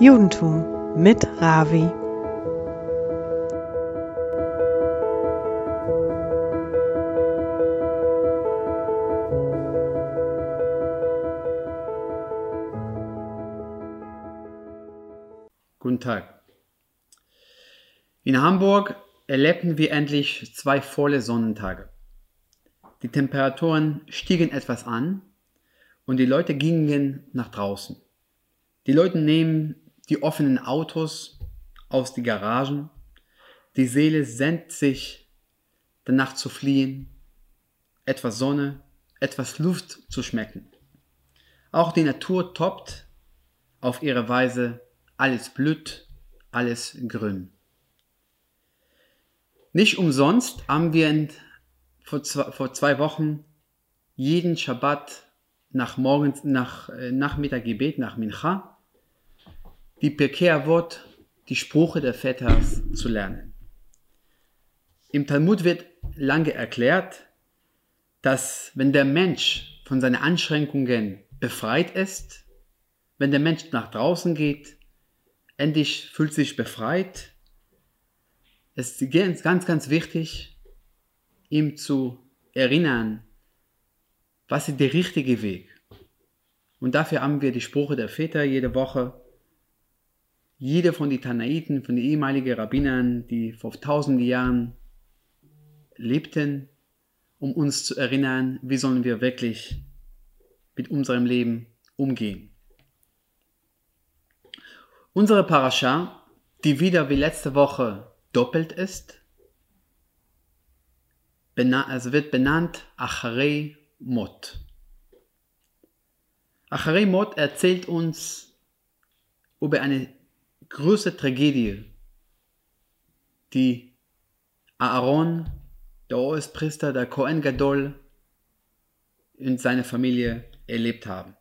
Judentum mit Ravi. Guten Tag. In Hamburg erlebten wir endlich zwei volle Sonnentage. Die Temperaturen stiegen etwas an und die Leute gingen nach draußen. Die Leute nehmen die offenen Autos aus die Garagen. Die Seele sehnt sich danach zu fliehen, etwas Sonne, etwas Luft zu schmecken. Auch die Natur toppt auf ihre Weise, alles blüht, alles grün. Nicht umsonst haben wir vor, zwei, Wochen jeden Schabbat nach morgens, nach äh, Nachmittaggebet, nach Mincha, die Pirkei Wort, die Sprüche der Väter zu lernen. Im Talmud wird lange erklärt, dass wenn der Mensch von seinen Anschränkungen befreit ist, wenn der Mensch nach draußen geht, endlich fühlt sich befreit, es ist ganz, ganz wichtig, ihm zu erinnern, was ist der richtige Weg. Und dafür haben wir die Sprüche der Väter jede Woche. Jeder von den Tanaiten, von den ehemaligen Rabbinern, die vor tausenden Jahren lebten, um uns zu erinnern, wie sollen wir wirklich mit unserem Leben umgehen. Unsere Parascha, die wieder wie letzte Woche doppelt ist, also wird benannt Acharei Mot. Acharei Mot erzählt uns über eine große Tragödie, die Aaron, der Oespriester, der Kohen Gadol und seine Familie erlebt haben.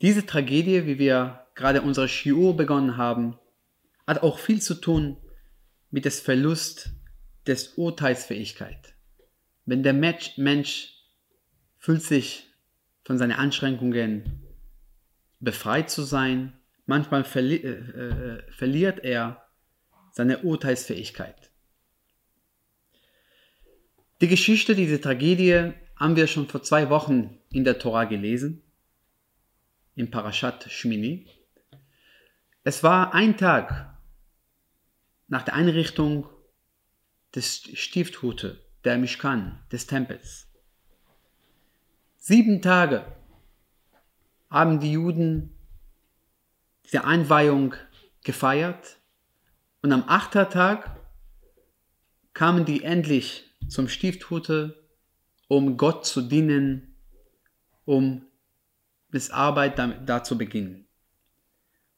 Diese Tragödie, wie wir gerade unsere Shiur begonnen haben, hat auch viel zu tun mit dem Verlust des Urteilsfähigkeit. Wenn der Mensch, Mensch fühlt sich von seinen Anschränkungen befreit zu sein, manchmal verli äh, äh, verliert er seine Urteilsfähigkeit. Die Geschichte dieser Tragödie haben wir schon vor zwei Wochen in der Tora gelesen, im Parashat Shmini. Es war ein Tag nach der Einrichtung des Stifthute, der Mishkan, des Tempels. Sieben Tage haben die Juden diese Einweihung gefeiert und am achten Tag kamen die endlich zum Stifthute, um Gott zu dienen, um bis Arbeit da, da zu beginnen.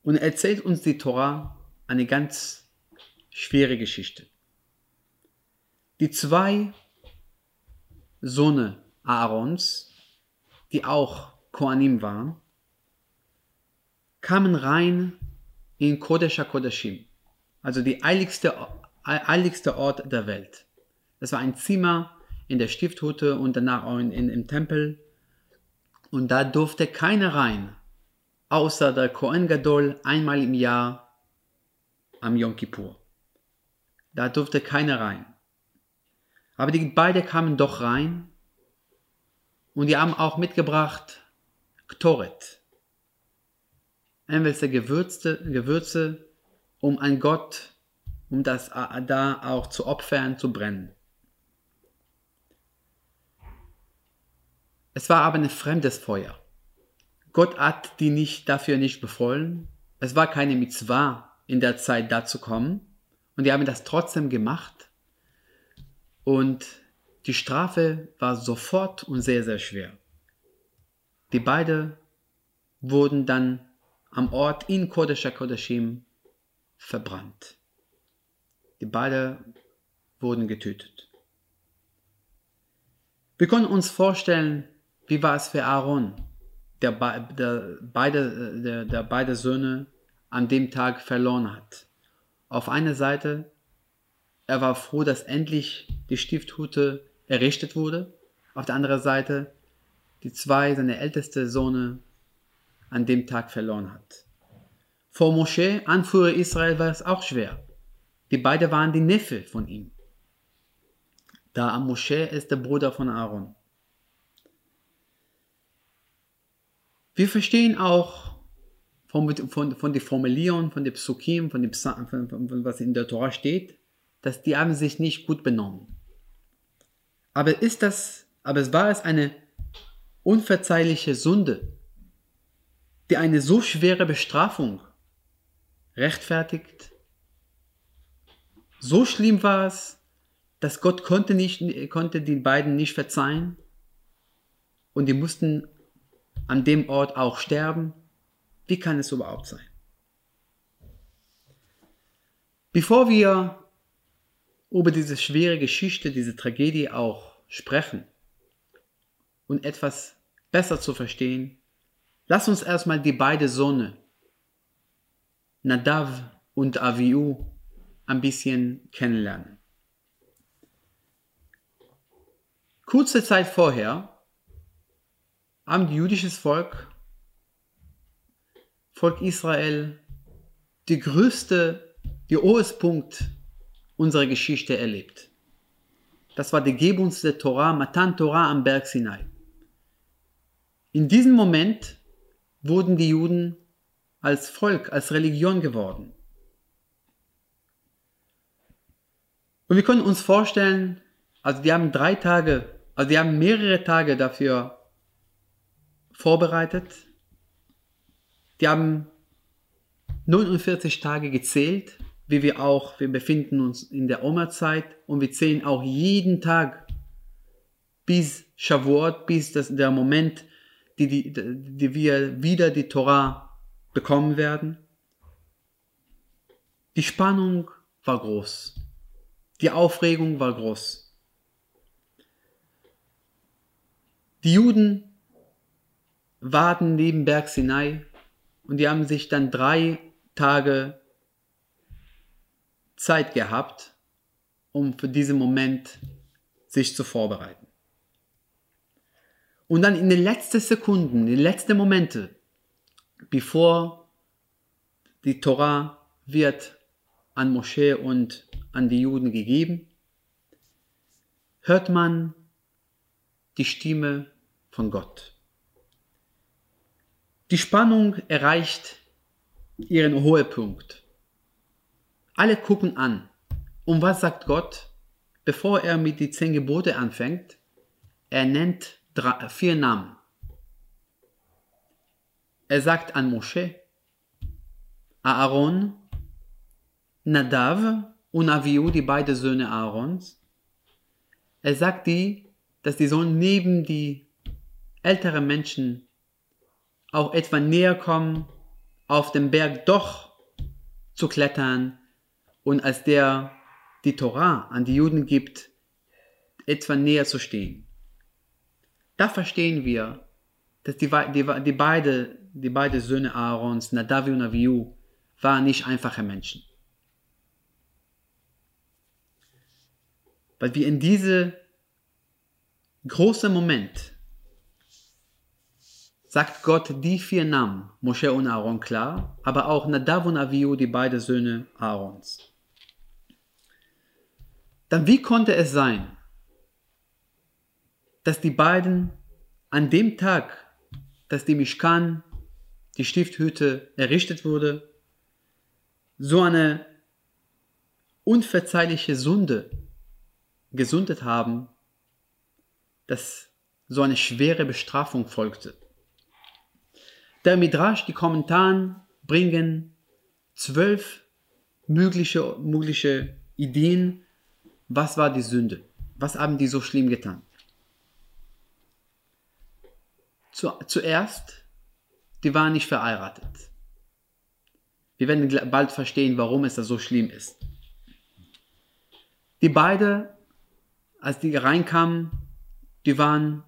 Und erzählt uns die Torah eine ganz schwere Geschichte. Die zwei Söhne Aarons, die auch Koanim waren, kamen rein in Kodesh HaKodeshim, also die eiligste, eiligste Ort der Welt. Das war ein Zimmer in der Stifthute und danach auch in, in, im Tempel. Und da durfte keiner rein, außer der Kohen Gadol einmal im Jahr am Yom Kippur. Da durfte keiner rein. Aber die beide kamen doch rein und die haben auch mitgebracht Ktoret. Irgendwelche Gewürze, Gewürze, um an Gott, um das da auch zu opfern, zu brennen. Es war aber ein fremdes Feuer. Gott hat die nicht dafür nicht befohlen. Es war keine Mitzvah in der Zeit da zu kommen. Und die haben das trotzdem gemacht. Und die Strafe war sofort und sehr, sehr schwer. Die beiden wurden dann am Ort in Kodesh HaKodeshim verbrannt. Die beiden wurden getötet. Wir können uns vorstellen, wie war es für Aaron, der, der, beide, der, der beide Söhne an dem Tag verloren hat. Auf einer Seite, er war froh, dass endlich die Stifthute errichtet wurde. Auf der anderen Seite, die zwei, seine älteste Sohn, an dem Tag verloren hat. Vor Moschee, Anführer Israel, war es auch schwer. Die beiden waren die Neffe von ihm. Da am Moschee ist der Bruder von Aaron. Wir verstehen auch von, von, von der Formulierung, von den Psukim, von, dem, von, von, was in der Tora steht, dass die haben sich nicht gut benommen. Aber ist das, aber es war es eine unverzeihliche Sünde, die eine so schwere Bestrafung rechtfertigt? So schlimm war es, dass Gott konnte, nicht, konnte die beiden nicht verzeihen und die mussten an dem Ort auch sterben. Wie kann es überhaupt sein? Bevor wir über diese schwere Geschichte, diese Tragödie auch sprechen und etwas besser zu verstehen, lass uns erstmal die beiden Söhne, Nadav und Aviu, ein bisschen kennenlernen. Kurze Zeit vorher haben die jüdisches Volk, Volk Israel, die größte, die Punkt unserer Geschichte erlebt. Das war die Gebung der Torah, Matan Torah am Berg Sinai. In diesem Moment wurden die Juden als Volk, als Religion geworden. Und wir können uns vorstellen, also die haben drei Tage, also die haben mehrere Tage dafür vorbereitet. Die haben 49 Tage gezählt, wie wir auch, wir befinden uns in der Oma-Zeit und wir zählen auch jeden Tag bis Shavuot, bis das, der Moment, die, die, die wir wieder die Torah bekommen werden. Die Spannung war groß. Die Aufregung war groß. Die Juden warten neben Berg Sinai und die haben sich dann drei Tage Zeit gehabt, um für diesen Moment sich zu vorbereiten. Und dann in den letzten Sekunden, in den letzten Momente, bevor die Torah wird an Moschee und an die Juden gegeben, hört man die Stimme von Gott. Die Spannung erreicht ihren Höhepunkt. Alle gucken an. Und was sagt Gott? Bevor er mit die zehn Gebote anfängt, er nennt drei, vier Namen. Er sagt an Mosche, Aaron, Nadav und Aviu, die beiden Söhne Aarons. Er sagt die, dass die sollen neben die älteren Menschen auch etwa näher kommen, auf dem Berg doch zu klettern und als der die Torah an die Juden gibt, etwa näher zu stehen. Da verstehen wir, dass die, die, die, beide, die beide Söhne Aarons, Nadav und Avihu, waren nicht einfache Menschen. Weil wir in diese große Moment sagt Gott die vier Namen, Moshe und Aaron klar, aber auch Nadav und Avihu, die beiden Söhne Aarons. Dann wie konnte es sein, dass die beiden an dem Tag, dass die Mishkan, die Stifthütte errichtet wurde, so eine unverzeihliche Sünde gesundet haben, dass so eine schwere Bestrafung folgte. Der Midrash, die Kommentaren bringen zwölf mögliche, mögliche Ideen, was war die Sünde? Was haben die so schlimm getan? Zu, zuerst, die waren nicht verheiratet. Wir werden bald verstehen, warum es da so schlimm ist. Die beiden, als die reinkamen, die waren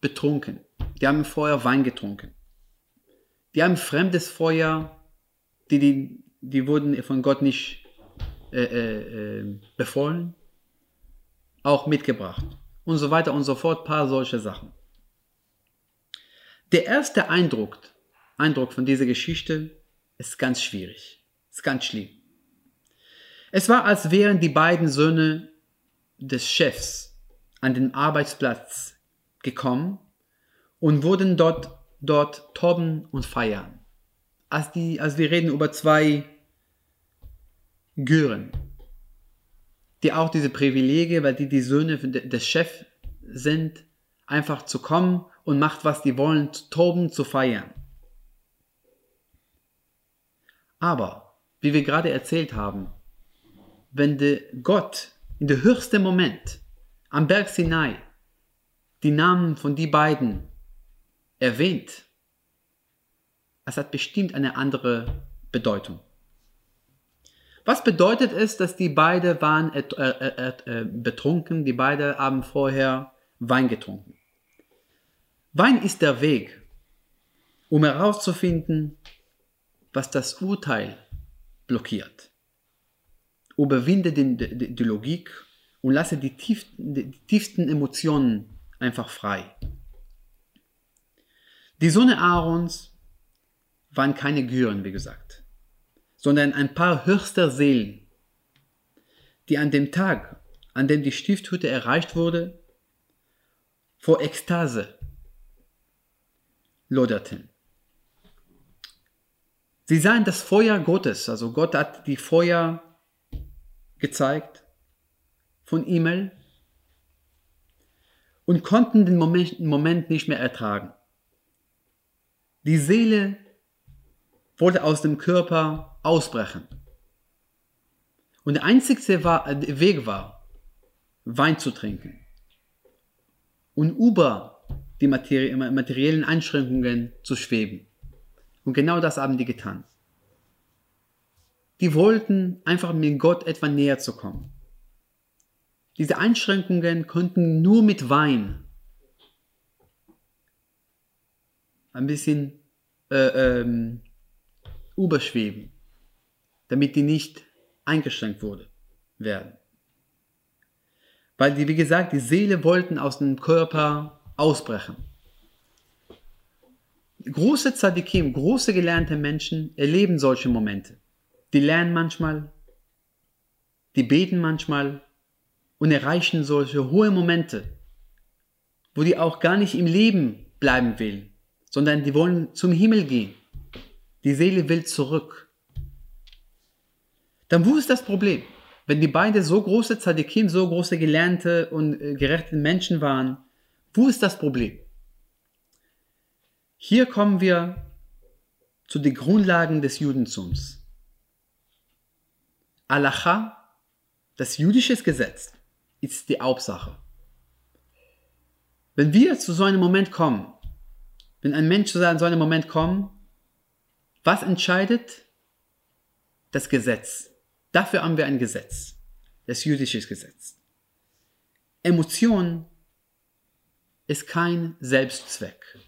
betrunken. Die haben vorher Wein getrunken. Die haben fremdes Feuer, die, die, die wurden von Gott nicht äh, äh, äh, befohlen, auch mitgebracht. Und so weiter und so fort, paar solche Sachen. Der erste Eindruck, Eindruck von dieser Geschichte, ist ganz schwierig. Ist ganz schlimm. Es war, als wären die beiden Söhne des Chefs an den Arbeitsplatz gekommen und wurden dort, dort toben und feiern. Als, die, als wir reden über zwei Gören, die auch diese Privilegien, weil die die Söhne des Chefs sind, einfach zu kommen und macht, was die wollen, zu toben, zu feiern. Aber, wie wir gerade erzählt haben, wenn der Gott in der höchsten Moment am Berg Sinai die Namen von die beiden erwähnt, es hat bestimmt eine andere Bedeutung. Was bedeutet es, dass die beiden waren äh, äh, äh, betrunken, die beiden haben vorher Wein getrunken? Wein ist der Weg, um herauszufinden, was das Urteil blockiert. Überwinde die, die, die Logik und lasse die tiefsten, die tiefsten Emotionen einfach frei. Die Sonne Aarons waren keine Güren, wie gesagt, sondern ein paar höchster Seelen, die an dem Tag, an dem die Stifthütte erreicht wurde, vor Ekstase loderten. Sie sahen das Feuer Gottes, also Gott hat die Feuer gezeigt von E-Mail und konnten den Moment, Moment nicht mehr ertragen. Die Seele wollte aus dem Körper ausbrechen. Und der einzigste Weg war, Wein zu trinken. Und über die materiellen Einschränkungen zu schweben. Und genau das haben die getan. Die wollten einfach mit Gott etwa näher zu kommen. Diese Einschränkungen konnten nur mit Wein ein bisschen äh, ähm, überschweben, damit die nicht eingeschränkt wurde, werden. Weil die, wie gesagt, die Seele wollten aus dem Körper ausbrechen. Große Tzadikim, große gelernte Menschen erleben solche Momente. Die lernen manchmal, die beten manchmal und erreichen solche hohe Momente, wo die auch gar nicht im Leben bleiben will, sondern die wollen zum Himmel gehen. Die Seele will zurück. Dann wo ist das Problem? Wenn die beiden so große Tzadikim, so große gelernte und äh, gerechte Menschen waren, wo ist das Problem? Hier kommen wir zu den Grundlagen des Judentums. Alacha, das jüdische Gesetz, ist die Hauptsache. Wenn wir zu so einem Moment kommen, wenn ein Mensch zu so einem Moment kommt, was entscheidet? Das Gesetz. Dafür haben wir ein Gesetz, das jüdische Gesetz. Emotion ist kein Selbstzweck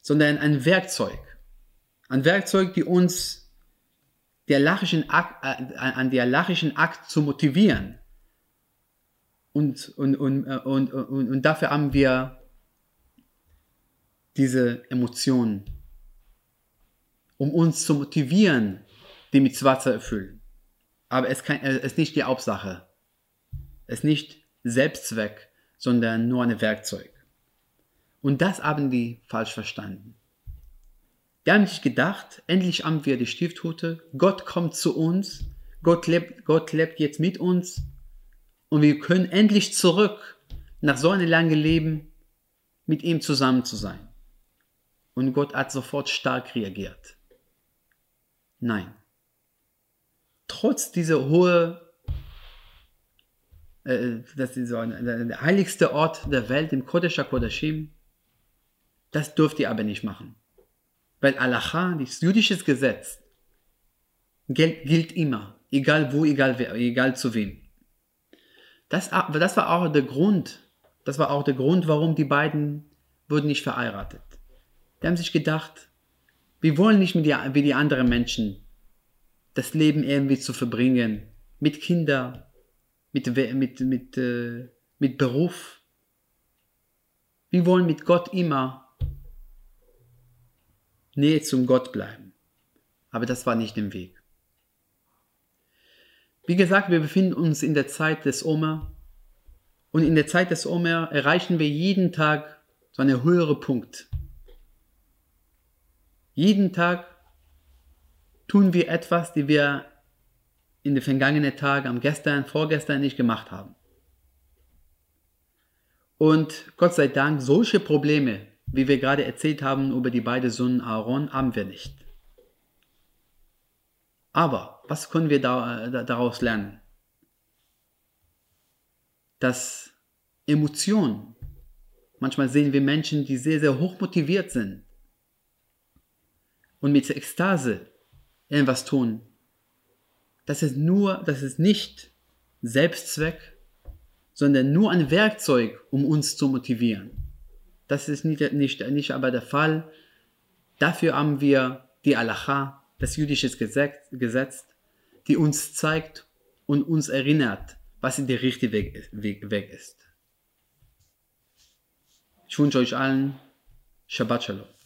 sondern ein Werkzeug. Ein Werkzeug, die uns der Akt, äh, an der lachischen Akt zu motivieren. Und, und, und, äh, und, und, und dafür haben wir diese Emotionen, um uns zu motivieren, die mit Wasser erfüllen. Aber es, kann, es ist nicht die Hauptsache. Es ist nicht Selbstzweck, sondern nur ein Werkzeug. Und das haben die falsch verstanden. Die haben sich gedacht, endlich haben wir die Stifthute, Gott kommt zu uns, Gott lebt, Gott lebt jetzt mit uns und wir können endlich zurück nach so einem langen Leben mit ihm zusammen zu sein. Und Gott hat sofort stark reagiert. Nein. Trotz dieser hohe, äh, das ist so ein, der heiligste Ort der Welt, im Kodesh HaKodashim, das dürft ihr aber nicht machen. Weil Alacha, das jüdische Gesetz, gilt immer, egal wo, egal, wer, egal zu wem. Das, das war auch der Grund, das war auch der Grund, warum die beiden wurden nicht verheiratet. Die haben sich gedacht, wir wollen nicht mit die, wie die anderen Menschen das Leben irgendwie zu verbringen, mit Kindern, mit, mit, mit, äh, mit Beruf. Wir wollen mit Gott immer Nähe zum Gott bleiben. Aber das war nicht im Weg. Wie gesagt, wir befinden uns in der Zeit des Omer. Und in der Zeit des Omer erreichen wir jeden Tag so einen höheren Punkt. Jeden Tag tun wir etwas, die wir in den vergangenen Tagen, am gestern, vorgestern nicht gemacht haben. Und Gott sei Dank, solche Probleme, wie wir gerade erzählt haben über die beiden Söhne Aaron, haben wir nicht. Aber was können wir da, da, daraus lernen? Dass Emotionen, manchmal sehen wir Menschen, die sehr, sehr hoch motiviert sind und mit Ekstase irgendwas tun. Das ist nur, das ist nicht Selbstzweck, sondern nur ein Werkzeug, um uns zu motivieren. Das ist nicht, nicht, nicht aber der Fall. Dafür haben wir die Alacha, das jüdische Gesetz, die uns zeigt und uns erinnert, was der richtige Weg, Weg, Weg ist. Ich wünsche euch allen Shabbat Shalom.